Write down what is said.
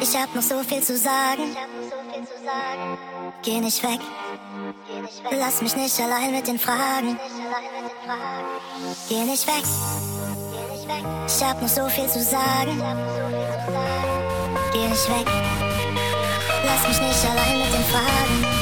Ich hab noch so viel zu sagen. Geh nicht weg. Lass mich nicht allein mit den Fragen. Geh nicht weg. Ich hab noch so viel zu sagen. Geh nicht weg. Lass mich nicht allein mit den Fragen.